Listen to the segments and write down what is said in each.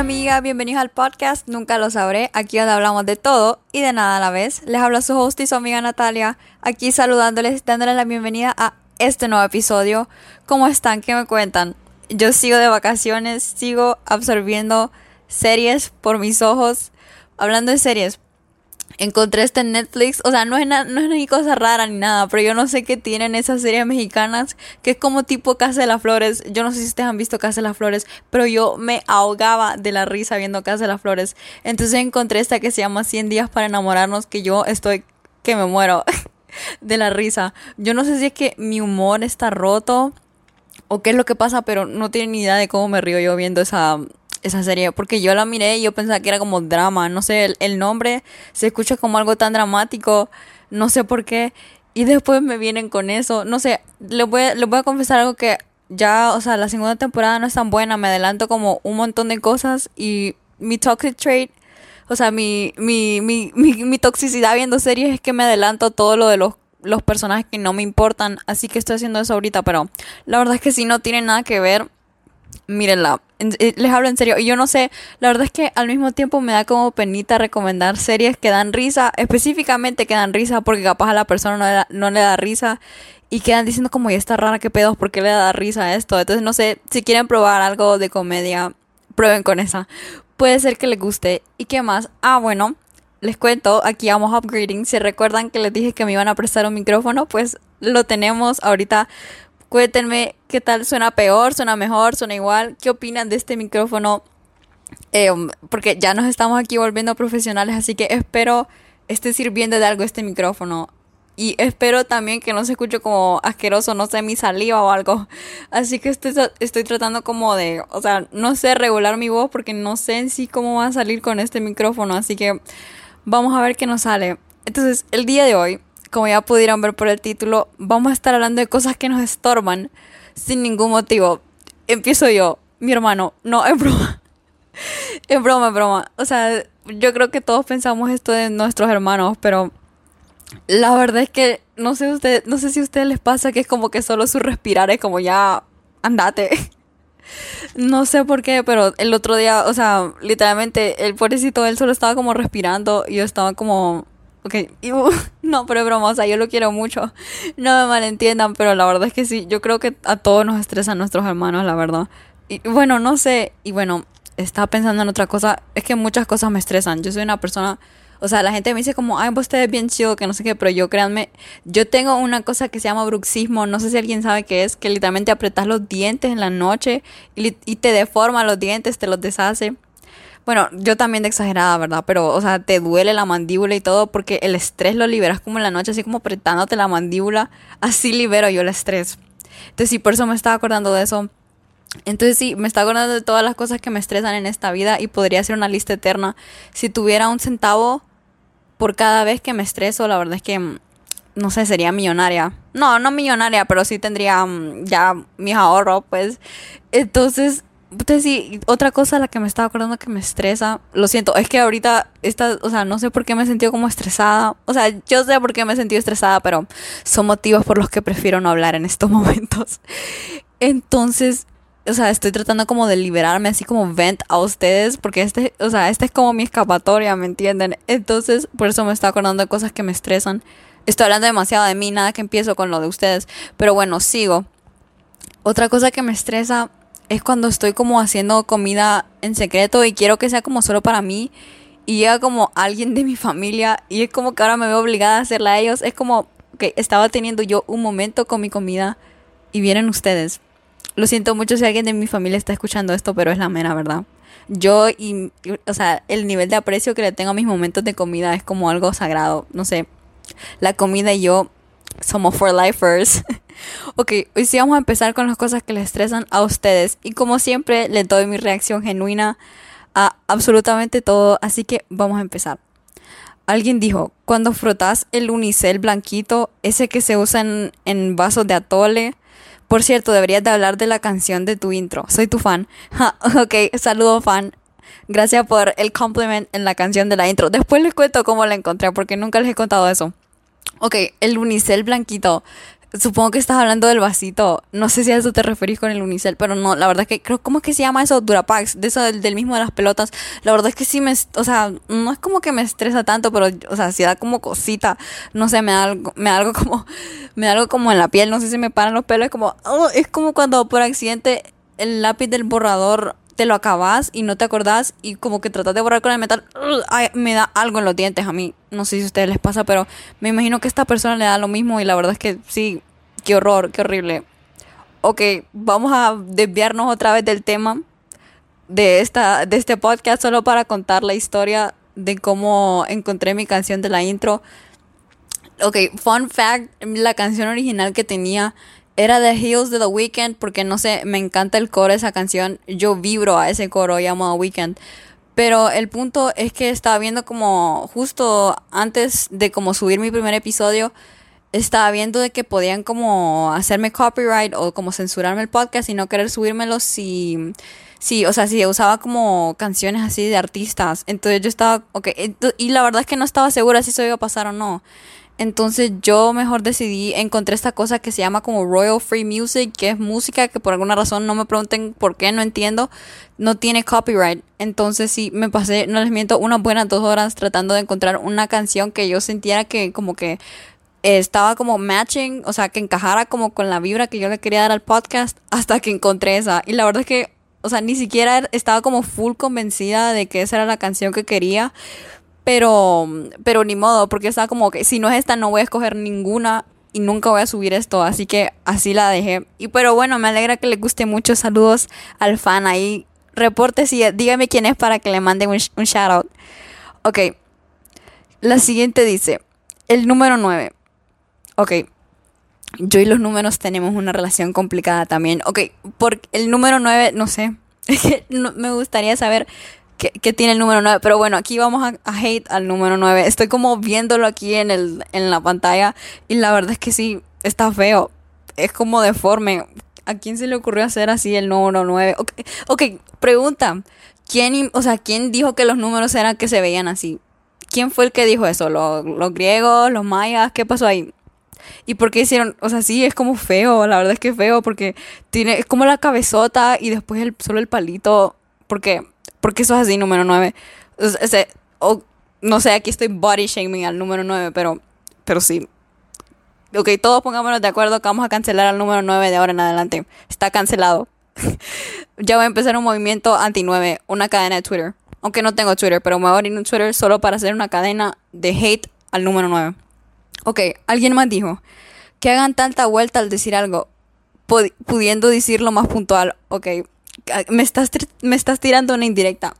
amigas, bienvenidos al podcast Nunca lo sabré, aquí donde hablamos de todo y de nada a la vez. Les habla su host y su amiga Natalia, aquí saludándoles, dándoles la bienvenida a este nuevo episodio. ¿Cómo están? ¿Qué me cuentan? Yo sigo de vacaciones, sigo absorbiendo series por mis ojos. Hablando de series, encontré este en Netflix. O sea, no es, no es ni cosa rara ni nada, pero yo no sé qué tienen esas series mexicanas que es como tipo Casa de las Flores. Yo no sé si ustedes han visto Casa de las Flores, pero yo me ahogaba de la risa viendo Casa de las Flores. Entonces encontré esta que se llama 100 días para enamorarnos, que yo estoy que me muero de la risa. Yo no sé si es que mi humor está roto o qué es lo que pasa, pero no tiene ni idea de cómo me río yo viendo esa, esa serie, porque yo la miré y yo pensaba que era como drama, no sé, el, nombre se escucha como algo tan dramático, no sé por qué, y después me vienen con eso, no sé, les voy, les voy a confesar algo que ya, o sea, la segunda temporada no es tan buena, me adelanto como un montón de cosas y mi toxic trait, o sea, mi, mi, mi, mi, mi toxicidad viendo series es que me adelanto todo lo de los los personajes que no me importan, así que estoy haciendo eso ahorita, pero la verdad es que si no tiene nada que ver, mírenla. Eh, les hablo en serio. Y yo no sé, la verdad es que al mismo tiempo me da como penita recomendar series que dan risa, específicamente que dan risa, porque capaz a la persona no le da, no le da risa. Y quedan diciendo como, y está rara, qué pedos, ¿por qué le da risa esto? Entonces, no sé, si quieren probar algo de comedia, prueben con esa. Puede ser que les guste. ¿Y qué más? Ah, bueno, les cuento, aquí vamos upgrading. Si recuerdan que les dije que me iban a prestar un micrófono, pues lo tenemos ahorita Cuéntenme qué tal suena peor, suena mejor, suena igual. ¿Qué opinan de este micrófono? Eh, porque ya nos estamos aquí volviendo profesionales, así que espero esté sirviendo de algo este micrófono. Y espero también que no se escuche como asqueroso, no sé, mi saliva o algo. Así que estoy, estoy tratando como de, o sea, no sé regular mi voz porque no sé en sí cómo va a salir con este micrófono. Así que vamos a ver qué nos sale. Entonces, el día de hoy como ya pudieron ver por el título, vamos a estar hablando de cosas que nos estorban sin ningún motivo. Empiezo yo, mi hermano, no, es broma. es broma, es broma. O sea, yo creo que todos pensamos esto de nuestros hermanos, pero la verdad es que no sé usted, no sé si a ustedes les pasa que es como que solo su respirar es como ya andate. no sé por qué, pero el otro día, o sea, literalmente el pobrecito él solo estaba como respirando y yo estaba como Ok, no, pero es broma, o sea, yo lo quiero mucho. No me malentiendan, pero la verdad es que sí, yo creo que a todos nos estresan nuestros hermanos, la verdad. Y bueno, no sé, y bueno, estaba pensando en otra cosa, es que muchas cosas me estresan. Yo soy una persona, o sea, la gente me dice como, ay, vos te ves bien chido, que no sé qué, pero yo créanme, yo tengo una cosa que se llama bruxismo, no sé si alguien sabe qué es, que literalmente apretas los dientes en la noche y, y te deforma los dientes, te los deshace. Bueno, yo también de exagerada, ¿verdad? Pero, o sea, te duele la mandíbula y todo porque el estrés lo liberas como en la noche, así como apretándote la mandíbula. Así libero yo el estrés. Entonces, sí, por eso me estaba acordando de eso. Entonces, sí, me estaba acordando de todas las cosas que me estresan en esta vida y podría ser una lista eterna. Si tuviera un centavo por cada vez que me estreso, la verdad es que, mm, no sé, sería millonaria. No, no millonaria, pero sí tendría mm, ya mis ahorros, pues. Entonces, entonces sí, otra cosa la que me estaba acordando que me estresa, lo siento, es que ahorita esta, o sea, no sé por qué me he sentido como estresada. O sea, yo sé por qué me he sentido estresada, pero son motivos por los que prefiero no hablar en estos momentos. Entonces, o sea, estoy tratando como de liberarme así como vent a ustedes, porque este, o sea, este es como mi escapatoria, ¿me entienden? Entonces, por eso me estaba acordando de cosas que me estresan. Estoy hablando demasiado de mí, nada que empiezo con lo de ustedes, pero bueno, sigo. Otra cosa que me estresa es cuando estoy como haciendo comida en secreto y quiero que sea como solo para mí y llega como alguien de mi familia y es como que ahora me veo obligada a hacerla a ellos. Es como que estaba teniendo yo un momento con mi comida y vienen ustedes. Lo siento mucho si alguien de mi familia está escuchando esto, pero es la mera verdad. Yo y, o sea, el nivel de aprecio que le tengo a mis momentos de comida es como algo sagrado. No sé, la comida y yo somos for lifers. ok, hoy sí vamos a empezar con las cosas que les estresan a ustedes. Y como siempre, les doy mi reacción genuina a absolutamente todo. Así que vamos a empezar. Alguien dijo, cuando frotas el unicel blanquito, ese que se usa en, en vasos de atole. Por cierto, deberías de hablar de la canción de tu intro. Soy tu fan. ok, saludo fan. Gracias por el compliment en la canción de la intro. Después les cuento cómo la encontré porque nunca les he contado eso. Ok, el unicel blanquito. Supongo que estás hablando del vasito. No sé si a eso te referís con el unicel, pero no, la verdad es que creo, ¿cómo es que se llama eso? Durapax, de eso del, mismo de las pelotas. La verdad es que sí me, o sea, no es como que me estresa tanto, pero, o sea, si da como cosita. No sé, me da algo, me da algo como, me da algo como en la piel, no sé si me paran los pelos, es como, oh, es como cuando por accidente el lápiz del borrador te lo acabas y no te acordás y como que tratas de borrar con el metal, me da algo en los dientes a mí. No sé si a ustedes les pasa, pero me imagino que a esta persona le da lo mismo y la verdad es que sí, qué horror, qué horrible. Ok, vamos a desviarnos otra vez del tema de, esta, de este podcast solo para contar la historia de cómo encontré mi canción de la intro. Ok, fun fact, la canción original que tenía era The Hills de The Weeknd porque no sé, me encanta el coro de esa canción. Yo vibro a ese coro, llamo The Weeknd. Pero el punto es que estaba viendo como justo antes de como subir mi primer episodio, estaba viendo de que podían como hacerme copyright o como censurarme el podcast y no querer subírmelo si, si, o sea, si usaba como canciones así de artistas. Entonces yo estaba, ok, y la verdad es que no estaba segura si eso iba a pasar o no. Entonces yo mejor decidí, encontré esta cosa que se llama como Royal Free Music, que es música que por alguna razón no me pregunten por qué, no entiendo, no tiene copyright. Entonces sí, me pasé, no les miento, unas buenas dos horas tratando de encontrar una canción que yo sintiera que como que estaba como matching, o sea, que encajara como con la vibra que yo le quería dar al podcast hasta que encontré esa. Y la verdad es que, o sea, ni siquiera estaba como full convencida de que esa era la canción que quería. Pero, pero ni modo, porque estaba como que si no es esta no voy a escoger ninguna y nunca voy a subir esto, así que así la dejé. Y pero bueno, me alegra que le guste mucho. Saludos al fan ahí. Reporte si dígame quién es para que le mande un, un shout out. Ok. La siguiente dice, el número 9. Ok. Yo y los números tenemos una relación complicada también. Ok, por el número 9, no sé. Me gustaría saber que, tiene el número 9. Pero bueno, aquí vamos a, hate al número 9. Estoy como viéndolo aquí en, el, en la pantalla y la verdad es que sí, está feo. Es como deforme. ¿A quién se le ocurrió hacer así el número 9? Ok, okay pregunta. ¿Quién, o sea, ¿quién dijo que los números eran que se veían así? ¿Quién fue el que dijo eso? ¿Los, los griegos? ¿Los mayas? ¿Qué pasó ahí? ¿Y por qué hicieron? O sea, sí, es como feo, la verdad es que es feo porque tiene, es como la cabezota y después solo el palito. Porque porque eso es así, número 9. O, no sé, aquí estoy body shaming al número 9, pero, pero sí. Ok, todos pongámonos de acuerdo que vamos a cancelar al número 9 de ahora en adelante. Está cancelado. ya voy a empezar un movimiento anti-9, una cadena de Twitter. Aunque no tengo Twitter, pero me voy a abrir un Twitter solo para hacer una cadena de hate al número 9. Ok, alguien más dijo que hagan tanta vuelta al decir algo, pudiendo decirlo más puntual. Ok, me estás, me estás tirando una indirecta.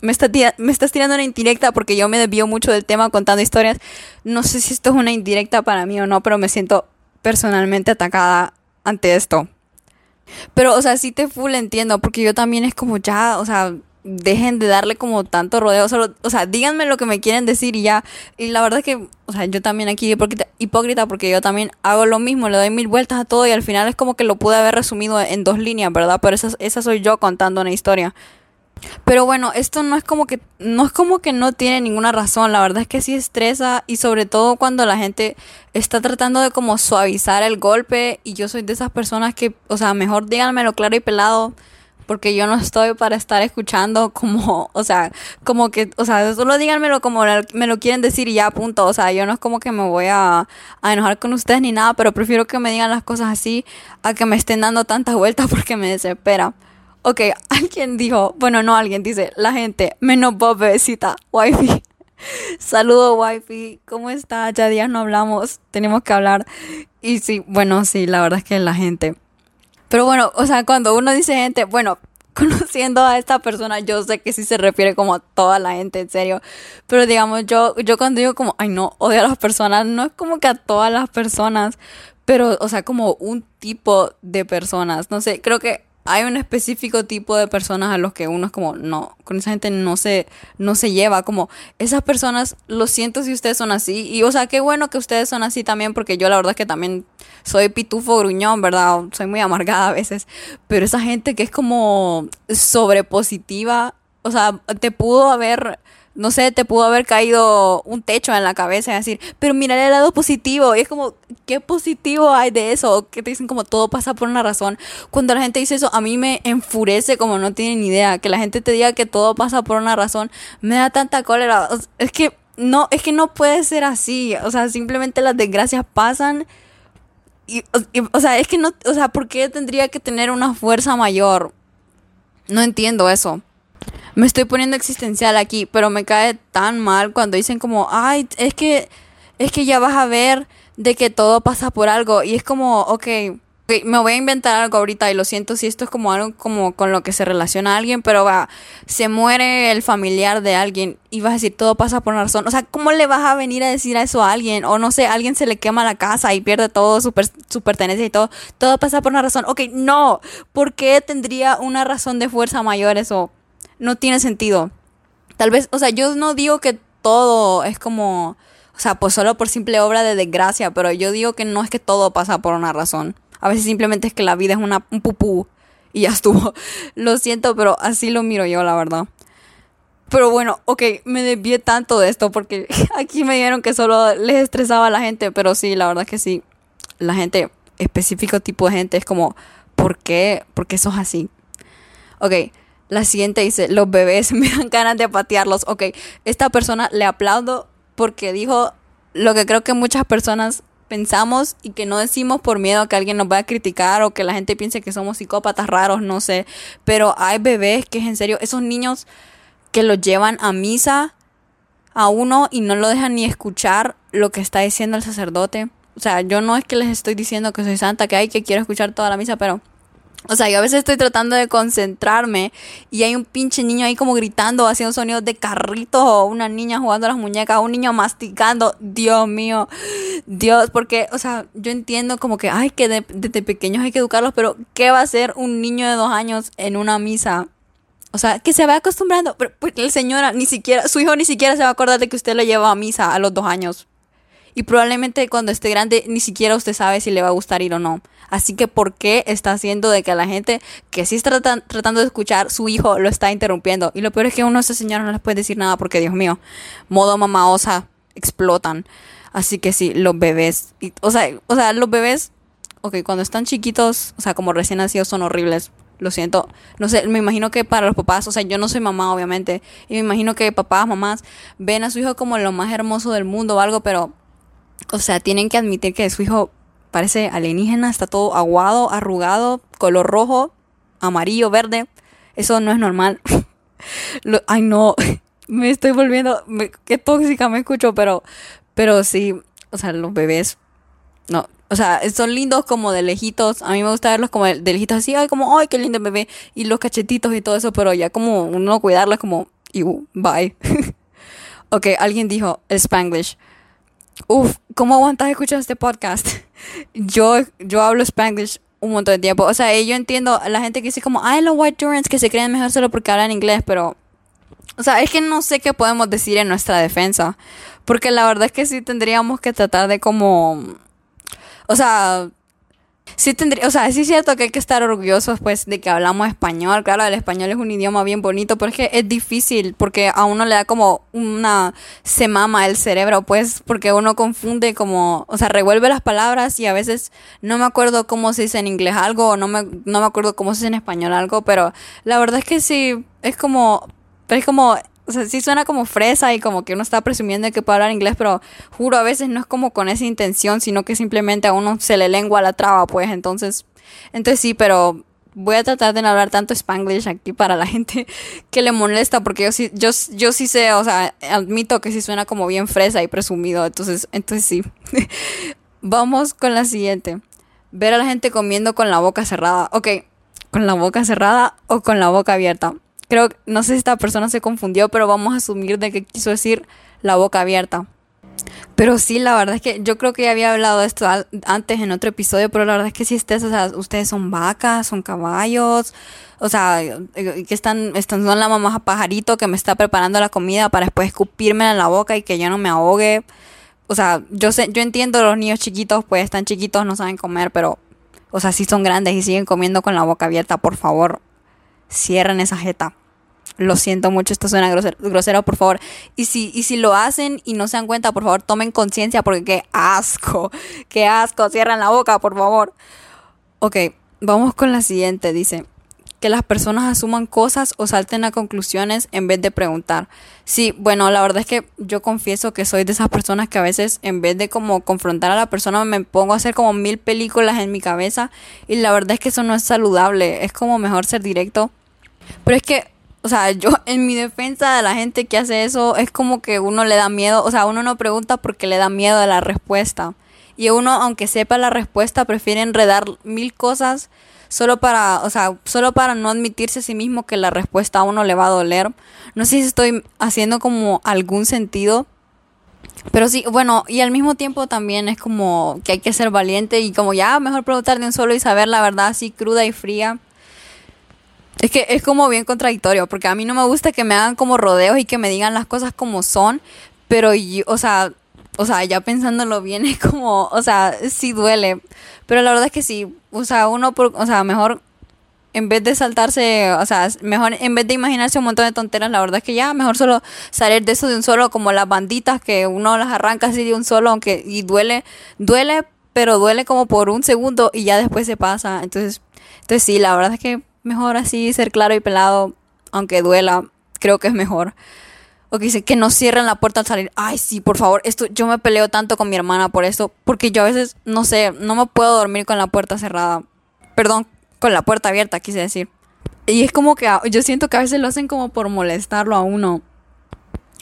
Me, está me estás tirando una indirecta porque yo me desvío mucho del tema contando historias. No sé si esto es una indirecta para mí o no, pero me siento personalmente atacada ante esto. Pero, o sea, sí te full entiendo, porque yo también es como ya, o sea, dejen de darle como tanto rodeo, solo, o sea, díganme lo que me quieren decir y ya. Y la verdad es que, o sea, yo también aquí hipócrita, hipócrita porque yo también hago lo mismo, le doy mil vueltas a todo y al final es como que lo pude haber resumido en dos líneas, ¿verdad? Pero esa, esa soy yo contando una historia. Pero bueno, esto no es como que no es como que no tiene ninguna razón, la verdad es que sí estresa y sobre todo cuando la gente está tratando de como suavizar el golpe y yo soy de esas personas que, o sea, mejor díganmelo claro y pelado porque yo no estoy para estar escuchando como, o sea, como que, o sea, solo díganmelo como me lo quieren decir y ya, punto. O sea, yo no es como que me voy a, a enojar con ustedes ni nada, pero prefiero que me digan las cosas así a que me estén dando tantas vueltas porque me desespera. Ok, alguien dijo, bueno, no, alguien dice, la gente, menos vos, bebecita, wifi. Saludo, wifi. ¿Cómo está? Ya días no hablamos. Tenemos que hablar. Y sí, bueno, sí, la verdad es que la gente. Pero bueno, o sea, cuando uno dice gente, bueno, conociendo a esta persona, yo sé que sí se refiere como a toda la gente, en serio. Pero digamos, yo, yo cuando digo como, ay no, odio a las personas, no es como que a todas las personas, pero, o sea, como un tipo de personas. No sé, creo que hay un específico tipo de personas a los que uno es como, no, con esa gente no se, no se lleva, como esas personas, lo siento si ustedes son así, y o sea, qué bueno que ustedes son así también, porque yo la verdad es que también soy pitufo gruñón, ¿verdad? Soy muy amargada a veces, pero esa gente que es como sobrepositiva, o sea, te pudo haber no sé, te pudo haber caído un techo en la cabeza y decir, pero mira el lado positivo. Y es como, ¿qué positivo hay de eso? Que te dicen como todo pasa por una razón. Cuando la gente dice eso, a mí me enfurece como no tienen idea. Que la gente te diga que todo pasa por una razón, me da tanta cólera. Es que no, es que no puede ser así. O sea, simplemente las desgracias pasan. Y, o sea, es que no, o sea, ¿por qué tendría que tener una fuerza mayor? No entiendo eso me estoy poniendo existencial aquí, pero me cae tan mal cuando dicen como, ay, es que, es que ya vas a ver de que todo pasa por algo. Y es como, ok, me voy a inventar algo ahorita y lo siento si esto es como algo como con lo que se relaciona a alguien, pero va, se muere el familiar de alguien y vas a decir todo pasa por una razón. O sea, ¿cómo le vas a venir a decir eso a alguien? O no sé, alguien se le quema la casa y pierde todo su, su pertenencia y todo. Todo pasa por una razón. Ok, no. ¿Por qué tendría una razón de fuerza mayor eso? No tiene sentido. Tal vez, o sea, yo no digo que todo es como, o sea, pues solo por simple obra de desgracia, pero yo digo que no es que todo pasa por una razón. A veces simplemente es que la vida es una, un pupú y ya estuvo. Lo siento, pero así lo miro yo, la verdad. Pero bueno, ok, me desvié tanto de esto porque aquí me dijeron que solo les estresaba a la gente, pero sí, la verdad es que sí. La gente, específico tipo de gente, es como, ¿por qué? ¿Por qué sos así? Ok, la siguiente dice, los bebés me dan ganas de patearlos. Ok, esta persona le aplaudo porque dijo lo que creo que muchas personas pensamos y que no decimos por miedo a que alguien nos vaya a criticar o que la gente piense que somos psicópatas raros, no sé. Pero hay bebés que es en serio, esos niños que los llevan a misa a uno y no lo dejan ni escuchar lo que está diciendo el sacerdote. O sea, yo no es que les estoy diciendo que soy santa, que hay que quiero escuchar toda la misa, pero o sea, yo a veces estoy tratando de concentrarme y hay un pinche niño ahí como gritando, haciendo sonidos de carritos o una niña jugando a las muñecas, un niño masticando. Dios mío, Dios, porque, o sea, yo entiendo como que, ay, que desde pequeños hay que educarlos, pero ¿qué va a hacer un niño de dos años en una misa? O sea, que se va acostumbrando. Pero pues, el señora ni siquiera, su hijo ni siquiera se va a acordar de que usted lo lleva a misa a los dos años. Y probablemente cuando esté grande ni siquiera usted sabe si le va a gustar ir o no. Así que ¿por qué está haciendo de que la gente que sí está tratando de escuchar, su hijo lo está interrumpiendo? Y lo peor es que uno de esos señores no les puede decir nada porque, Dios mío, modo mamá osa, explotan. Así que sí, los bebés. o, sea, o sea, los bebés, ok, cuando están chiquitos, o sea, como recién nacidos son horribles. Lo siento. No sé, me imagino que para los papás, o sea, yo no soy mamá, obviamente. Y me imagino que papás, mamás ven a su hijo como lo más hermoso del mundo o algo, pero o sea, tienen que admitir que su hijo parece alienígena, está todo aguado, arrugado, color rojo, amarillo, verde. Eso no es normal. ay, no, me estoy volviendo, qué tóxica me escucho, pero, pero sí, o sea, los bebés, no, o sea, son lindos como de lejitos. A mí me gusta verlos como de, lejitos así, ay, como, ay, qué lindo bebé. Y los cachetitos y todo eso, pero ya como uno cuidarlos como, y bye. ok, alguien dijo Spanglish. Uf, ¿cómo aguantas escuchar este podcast? Yo, yo hablo Spanglish un montón de tiempo. O sea, yo entiendo a la gente que dice como, ay, los white Durants que se creen mejor solo porque hablan inglés, pero... O sea, es que no sé qué podemos decir en nuestra defensa. Porque la verdad es que sí tendríamos que tratar de como... O sea, sí tendría, o sea, sí es cierto que hay que estar orgullosos pues de que hablamos español. Claro, el español es un idioma bien bonito, pero es que es difícil porque a uno le da como una se mama el cerebro, pues, porque uno confunde como, o sea, revuelve las palabras y a veces no me acuerdo cómo se dice en inglés algo o no me, no me acuerdo cómo se dice en español algo, pero la verdad es que sí, es como, es como o sea, sí suena como fresa y como que uno está presumiendo de que puede hablar inglés, pero juro, a veces no es como con esa intención, sino que simplemente a uno se le lengua la traba, pues, entonces, entonces sí, pero voy a tratar de no hablar tanto spanglish aquí para la gente que le molesta, porque yo sí, yo, yo sí sé, o sea, admito que sí suena como bien fresa y presumido, entonces, entonces sí. Vamos con la siguiente. Ver a la gente comiendo con la boca cerrada. Ok, con la boca cerrada o con la boca abierta creo, no sé si esta persona se confundió, pero vamos a asumir de que quiso decir la boca abierta. Pero sí, la verdad es que yo creo que ya había hablado de esto antes en otro episodio, pero la verdad es que si ustedes, o sea, ustedes son vacas, son caballos, o sea, eh, que están, están son la mamá pajarito que me está preparando la comida para después escupirme en la boca y que yo no me ahogue. O sea, yo sé, yo entiendo los niños chiquitos, pues están chiquitos, no saben comer, pero, o sea, si son grandes y siguen comiendo con la boca abierta, por favor, cierren esa jeta. lo siento mucho, esto suena grosero, grosero, por favor. Y si, y si lo hacen y no se dan cuenta, por favor, tomen conciencia porque qué asco, qué asco, cierran la boca, por favor. Ok, vamos con la siguiente, dice que las personas asuman cosas o salten a conclusiones en vez de preguntar. Sí, bueno, la verdad es que yo confieso que soy de esas personas que a veces en vez de como confrontar a la persona me pongo a hacer como mil películas en mi cabeza y la verdad es que eso no es saludable, es como mejor ser directo. Pero es que, o sea, yo en mi defensa de la gente que hace eso es como que uno le da miedo, o sea, uno no pregunta porque le da miedo a la respuesta. Y uno, aunque sepa la respuesta, prefiere enredar mil cosas solo para, o sea, solo para no admitirse a sí mismo que la respuesta a uno le va a doler. No sé si estoy haciendo como algún sentido. Pero sí, bueno, y al mismo tiempo también es como que hay que ser valiente y como ya mejor preguntar de un solo y saber la verdad así cruda y fría. Es que es como bien contradictorio, porque a mí no me gusta que me hagan como rodeos y que me digan las cosas como son, pero o sea, o sea, ya pensándolo bien es como, o sea, sí duele, pero la verdad es que sí, o sea, uno, por, o sea, mejor en vez de saltarse, o sea, mejor en vez de imaginarse un montón de tonteras, la verdad es que ya mejor solo salir de eso de un solo, como las banditas que uno las arranca así de un solo, aunque y duele, duele, pero duele como por un segundo y ya después se pasa. Entonces, entonces sí, la verdad es que mejor así ser claro y pelado, aunque duela, creo que es mejor. O que dice que no cierren la puerta al salir. Ay, sí, por favor. Esto, yo me peleo tanto con mi hermana por esto. Porque yo a veces, no sé, no me puedo dormir con la puerta cerrada. Perdón, con la puerta abierta, quise decir. Y es como que yo siento que a veces lo hacen como por molestarlo a uno.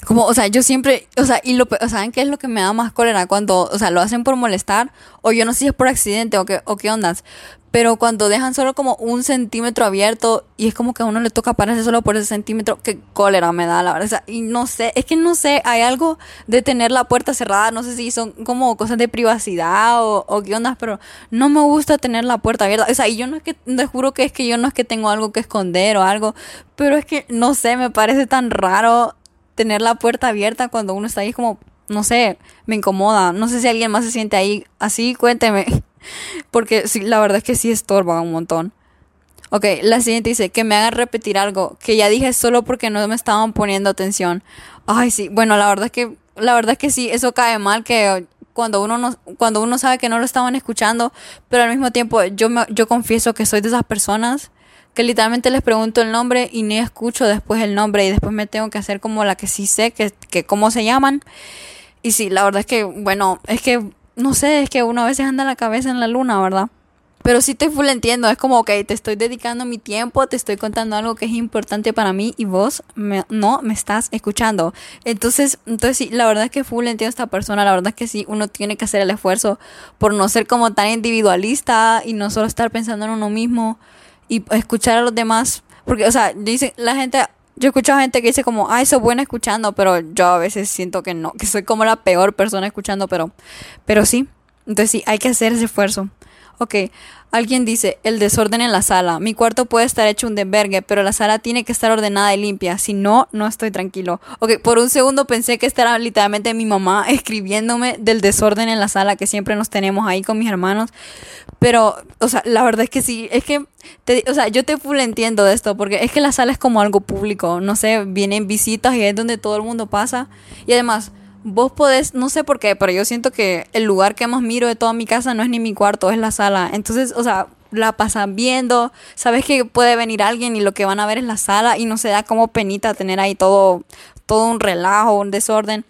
Como, o sea, yo siempre, o sea, y lo, ¿saben qué es lo que me da más cólera? Cuando, o sea, lo hacen por molestar, o yo no sé si es por accidente o qué, o qué ondas, pero cuando dejan solo como un centímetro abierto y es como que a uno le toca pararse solo por ese centímetro, qué cólera me da, la verdad. y no sé, es que no sé, hay algo de tener la puerta cerrada, no sé si son como cosas de privacidad o, o qué ondas, pero no me gusta tener la puerta abierta. O sea, y yo no es que, te juro que es que yo no es que tengo algo que esconder o algo, pero es que no sé, me parece tan raro tener la puerta abierta cuando uno está ahí como, no sé, me incomoda. No sé si alguien más se siente ahí así, cuénteme. Porque sí, la verdad es que sí estorba un montón. Ok, la siguiente dice que me hagan repetir algo que ya dije solo porque no me estaban poniendo atención. Ay, sí, bueno, la verdad es que la verdad es que sí, eso cae mal que cuando uno no, cuando uno sabe que no lo estaban escuchando, pero al mismo tiempo yo me, yo confieso que soy de esas personas que literalmente les pregunto el nombre y ni escucho después el nombre y después me tengo que hacer como la que sí sé que, que cómo se llaman. Y sí, la verdad es que, bueno, es que no sé, es que uno a veces anda la cabeza en la luna, ¿verdad? Pero sí te full entiendo, es como, ok, te estoy dedicando mi tiempo, te estoy contando algo que es importante para mí y vos no me estás escuchando. Entonces, entonces sí, la verdad es que full entiendo a esta persona, la verdad es que sí, uno tiene que hacer el esfuerzo por no ser como tan individualista y no solo estar pensando en uno mismo y escuchar a los demás. Porque, o sea, dice, la gente yo escucho a gente que dice como, ay, soy buena escuchando, pero yo a veces siento que no, que soy como la peor persona escuchando, pero, pero sí. Entonces sí, hay que hacer ese esfuerzo. Ok, alguien dice, el desorden en la sala. Mi cuarto puede estar hecho un desvergue, pero la sala tiene que estar ordenada y limpia. Si no, no estoy tranquilo. Ok, por un segundo pensé que esta era literalmente mi mamá escribiéndome del desorden en la sala que siempre nos tenemos ahí con mis hermanos. Pero, o sea, la verdad es que sí, es que, o sea, yo te full entiendo de esto, porque es que la sala es como algo público, no sé, vienen visitas y es donde todo el mundo pasa. Y además, vos podés, no sé por qué, pero yo siento que el lugar que más miro de toda mi casa no es ni mi cuarto, es la sala. Entonces, o sea, la pasan viendo, sabes que puede venir alguien y lo que van a ver es la sala y no se da como penita tener ahí todo, todo un relajo, un desorden.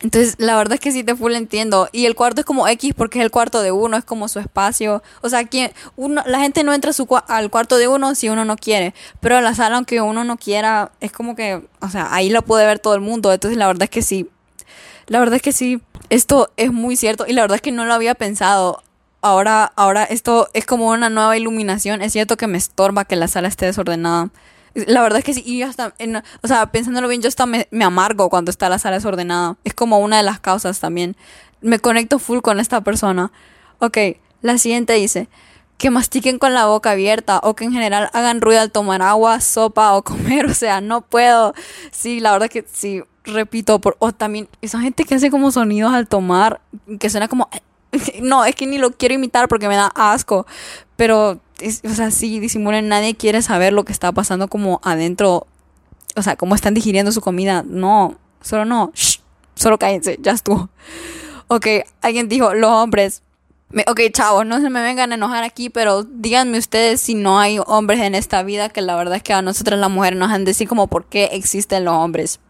Entonces, la verdad es que sí te full entiendo. Y el cuarto es como X porque es el cuarto de uno, es como su espacio. O sea, quien, uno, la gente no entra su, al cuarto de uno si uno no quiere. Pero la sala, aunque uno no quiera, es como que, o sea, ahí lo puede ver todo el mundo. Entonces, la verdad es que sí. La verdad es que sí. Esto es muy cierto. Y la verdad es que no lo había pensado. Ahora, ahora esto es como una nueva iluminación. Es cierto que me estorba que la sala esté desordenada. La verdad es que sí, y yo hasta, o sea, pensándolo bien, yo hasta me, amargo cuando está la sala desordenada. Es como una de las causas también. Me conecto full con esta persona. Ok, la siguiente dice, que mastiquen con la boca abierta o que en general hagan ruido al tomar agua, sopa o comer. O sea, no puedo. Sí, la verdad es que sí, repito, por, o también esa gente que hace como sonidos al tomar, que suena como... No, es que ni lo quiero imitar porque me da asco. Pero, o sea, sí, disimulen, nadie quiere saber lo que está pasando como adentro. o sea, cómo están digiriendo su comida. No, solo no. solo cállense, ya estuvo. Ok, alguien dijo, los hombres. ok, chavos, no se me vengan a enojar aquí, pero díganme ustedes si no hay hombres en esta vida, que la verdad es que a nosotras las mujeres nos han de decir como por qué existen los hombres.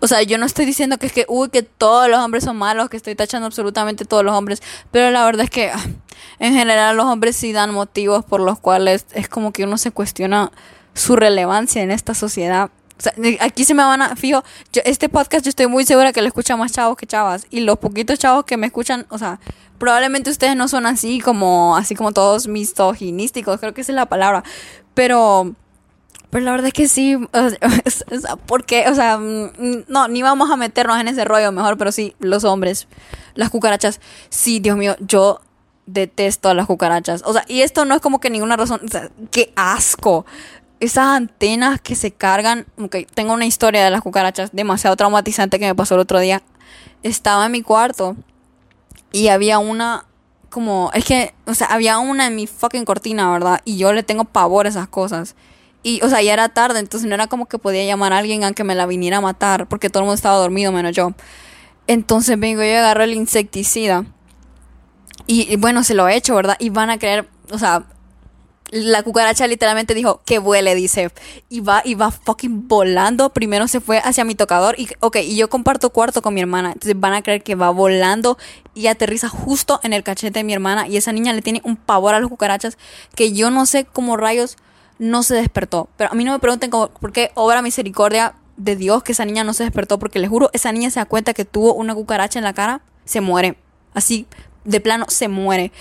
O sea, yo no estoy diciendo que es que, uy, que todos los hombres son malos, que estoy tachando absolutamente todos los hombres, pero la verdad es que ah, en general los hombres sí dan motivos por los cuales es como que uno se cuestiona su relevancia en esta sociedad. O sea, aquí se me van a, fijo, este podcast yo estoy muy segura que lo escuchan más chavos que chavas. Y los poquitos chavos que me escuchan, o sea, probablemente ustedes no son así como, así como todos misoginísticos, creo que esa es la palabra. Pero, pero la verdad es que sí, o sea, porque, o sea, mm, no, ni vamos a meternos en ese rollo mejor, pero sí, los hombres, las cucarachas, sí, Dios mío, yo detesto a las cucarachas. O sea, y esto no es como que ninguna razón, o sea, qué asco esas antenas que se cargan. Ok, tengo una historia de las cucarachas demasiado traumatizante que me pasó el otro día. Estaba en mi cuarto y había una como. Es que, o sea, había una en mi fucking cortina, ¿verdad? Y yo le tengo pavor a esas cosas. Y, o sea, ya era tarde, entonces no era como que podía llamar a alguien a que me la viniera a matar, porque todo el mundo estaba dormido menos yo. Entonces vengo y agarro el insecticida. Y, y, bueno, se lo he hecho, ¿verdad? Y van a creer, o sea, la cucaracha literalmente dijo que vuele, dice. Y va, y va fucking volando. Primero se fue hacia mi tocador. Y, ok, y yo comparto cuarto con mi hermana. Entonces van a creer que va volando y aterriza justo en el cachete de mi hermana. Y esa niña le tiene un pavor a las cucarachas que yo no sé cómo rayos no se despertó. Pero a mí no me pregunten cómo, por qué obra misericordia de Dios que esa niña no se despertó. Porque les juro, esa niña se da cuenta que tuvo una cucaracha en la cara, se muere. Así, de plano se muere.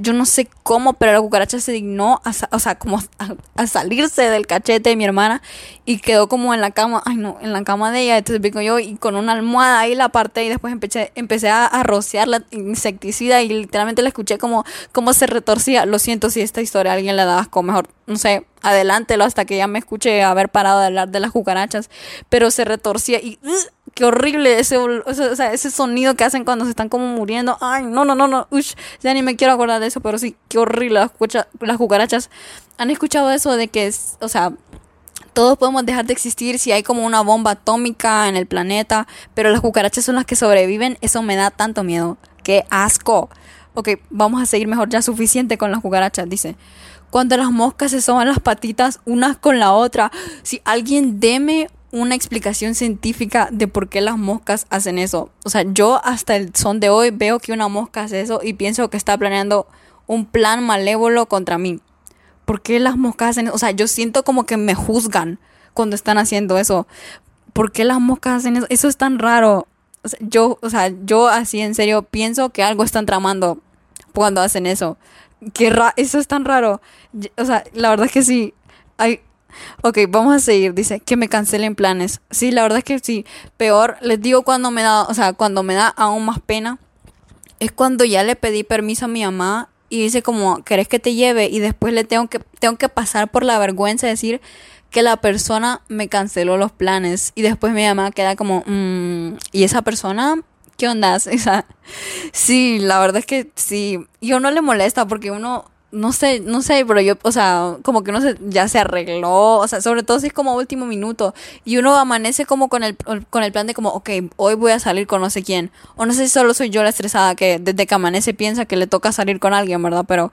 Yo no sé cómo, pero la cucaracha se dignó a, o sea, como a, salirse del cachete de mi hermana y quedó como en la cama, ay no, en la cama de ella. Entonces vengo yo y con una almohada ahí la aparté y después empecé, empecé a, rociar la insecticida y literalmente la escuché como, como se retorcía. Lo siento si esta historia a alguien le da asco, mejor, no sé, adelántelo hasta que ya me escuche haber parado de hablar de las cucarachas, pero se retorcía y qué horrible ese, ese sonido que hacen cuando se están como muriendo. Ay, no, no, no, no, ush, ya ni me quiero acordar de eso, pero sí, qué horrible las, las cucarachas. ¿Han escuchado eso de que, o sea, todos podemos dejar de existir si hay como una bomba atómica en el planeta, pero las cucarachas son las que sobreviven? Eso me da tanto miedo. ¡Qué asco! Ok, vamos a seguir mejor ya suficiente con las cucarachas, dice cuando las moscas se soban las patitas unas con la otra. Si alguien deme una explicación científica de por qué las moscas hacen eso. O sea, yo hasta el son de hoy veo que una mosca hace eso y pienso que está planeando un plan malévolo contra mí. ¿Por qué las moscas hacen eso? O sea, yo siento como que me juzgan cuando están haciendo eso. ¿Por qué las moscas hacen eso? Eso es tan raro. O sea, yo, o sea, yo así en serio pienso que algo están tramando cuando hacen eso. Qué eso es tan raro. O sea, la verdad es que sí. Hay, ok, vamos a seguir. Dice que me cancelen planes. Sí, la verdad es que sí. Peor, les digo cuando me da, o sea, cuando me da aún más pena. Es cuando ya le pedí permiso a mi mamá y dice como, ¿querés que te lleve? Y después le tengo que, tengo que pasar por la vergüenza de decir que la persona me canceló los planes. Y después mi mamá queda como, mm, ¿y esa persona ¿qué onda? Sí, la verdad es que sí, yo no le molesta porque uno, no sé, no sé, pero yo, o sea, como que uno se, ya se arregló, o sea, sobre todo si es como último minuto y uno amanece como con el, con el plan de como, ok, hoy voy a salir con no sé quién, o no sé si solo soy yo la estresada que desde que amanece piensa que le toca salir con alguien, ¿verdad? Pero,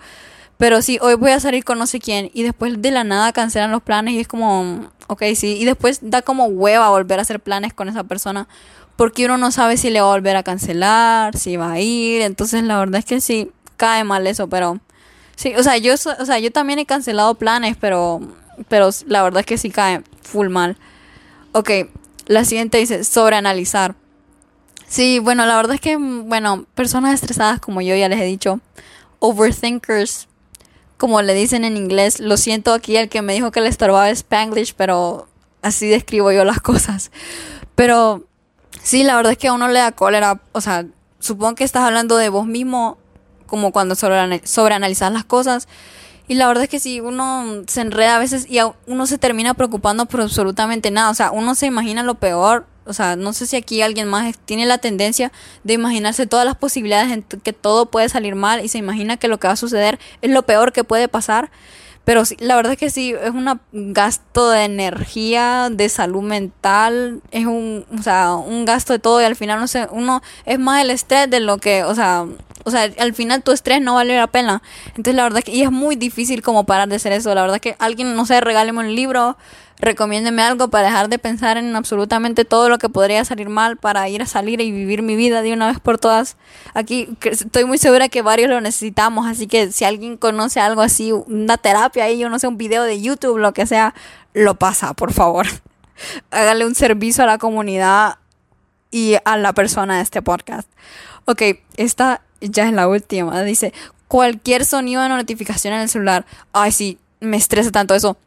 pero sí, hoy voy a salir con no sé quién y después de la nada cancelan los planes y es como, ok, sí, y después da como hueva volver a hacer planes con esa persona porque uno no sabe si le va a volver a cancelar, si va a ir, entonces la verdad es que sí, cae mal eso, pero sí, o sea, yo, o sea, yo también he cancelado planes, pero, pero la verdad es que sí cae full mal. Ok, la siguiente dice, sobreanalizar. Sí, bueno, la verdad es que, bueno, personas estresadas como yo ya les he dicho, overthinkers, como le dicen en inglés, lo siento aquí el que me dijo que le estorbaba Spanglish, pero así describo yo las cosas. Pero Sí, la verdad es que a uno le da cólera. O sea, supongo que estás hablando de vos mismo, como cuando sobreanalizas las cosas. Y la verdad es que si uno se enreda a veces y uno se termina preocupando por absolutamente nada. O sea, uno se imagina lo peor. O sea, no sé si aquí alguien más tiene la tendencia de imaginarse todas las posibilidades en que todo puede salir mal y se imagina que lo que va a suceder es lo peor que puede pasar. Pero sí, la verdad es que sí, es un gasto de energía, de salud mental, es un, o sea, un gasto de todo y al final, no sé, uno es más el estrés de lo que, o sea, o sea, al final tu estrés no vale la pena. Entonces, la verdad que, y es muy difícil como parar de hacer eso. La verdad que alguien, no sé, regáleme un libro, recomiéndeme algo para dejar de pensar en absolutamente todo lo que podría salir mal para ir a salir y vivir mi vida de una vez por todas. Aquí estoy muy segura que varios lo necesitamos, así que si alguien conoce algo así, una terapia ahí, yo no sé, un video de YouTube, lo que sea, lo pasa, por favor. Hágale un servicio a la comunidad y a la persona de este podcast. Ok, esta ya es la última. Dice, cualquier sonido de notificación en el celular. Ay, sí, me estresa tanto eso.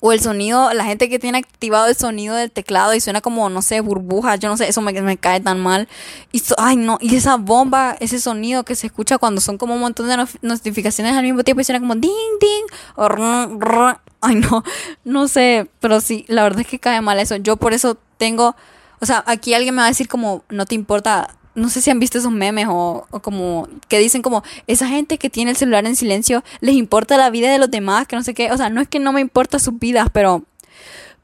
O el sonido, la gente que tiene activado el sonido del teclado y suena como, no sé, burbujas, yo no sé, eso me, me cae tan mal. Y ay, no, y esa bomba, ese sonido que se escucha cuando son como un montón de notificaciones al mismo tiempo y suena como ding, ding, o ay, no, no sé, pero sí, la verdad es que cae mal eso. Yo por eso tengo, o sea, aquí alguien me va a decir como, no te importa no sé si han visto esos memes o, como que dicen como esa gente que tiene el celular en silencio les importa la vida de los demás, que no sé qué, o sea, no es que no me importa sus vidas, pero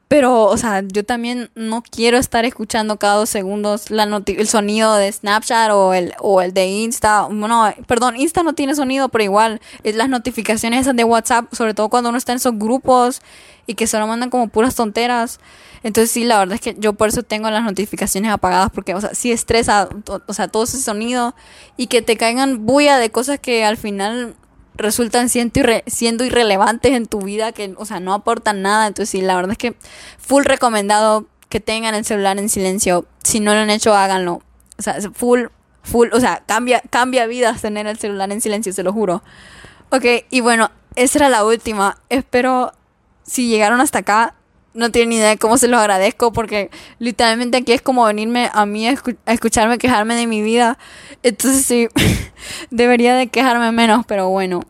pero o sea, yo también no quiero estar escuchando cada dos segundos la el sonido de Snapchat o el o el de Insta, bueno, perdón, Insta no tiene sonido, pero igual es las notificaciones esas de WhatsApp, sobre todo cuando uno está en esos grupos y que solo mandan como puras tonteras. Entonces sí, la verdad es que yo por eso tengo las notificaciones apagadas porque, o sea, sí estresa, o sea, todo ese sonido y que te caigan bulla de cosas que al final resultan siendo, irrelevantes en tu vida, que, o sea, no aportan nada. Entonces sí, la verdad es que full recomendado que tengan el celular en silencio. Si no lo han hecho, háganlo. O sea, full, full, o sea, cambia, cambia vidas tener el celular en silencio, se lo juro. Ok, y bueno, esa era la última. Espero, si llegaron hasta acá, no tienen ni idea de cómo se los agradezco porque literalmente aquí es como venirme a mí a, escucharme quejarme de mi vida. Entonces sí, debería de quejarme menos, pero bueno.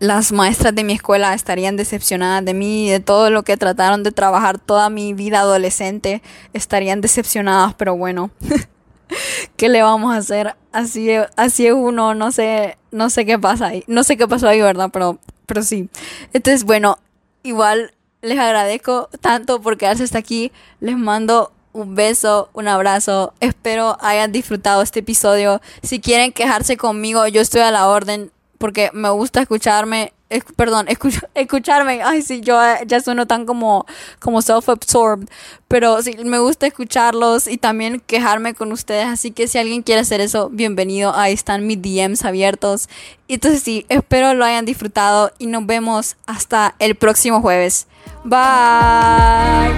Las maestras de mi escuela estarían decepcionadas de mí, de todo lo que trataron de trabajar toda mi vida adolescente. Estarían decepcionadas, pero bueno. ¿Qué le vamos a hacer? Así, así es uno, no sé, no sé qué pasa ahí. No sé qué pasó ahí, ¿verdad? Pero, pero sí. Entonces, bueno, igual les agradezco tanto por quedarse hasta aquí. Les mando un beso, un abrazo. Espero hayan disfrutado este episodio. Si quieren quejarse conmigo, yo estoy a la orden porque me gusta escucharme. perdón, escucharme. Ay, sí, yo ya sueno tan como, como self-absorbed. Pero sí, me gusta escucharlos y también quejarme con ustedes. Así que si alguien quiere hacer eso, bienvenido. Ahí están mis DMs abiertos. Entonces sí, espero lo hayan disfrutado y nos vemos hasta el próximo jueves. Bye.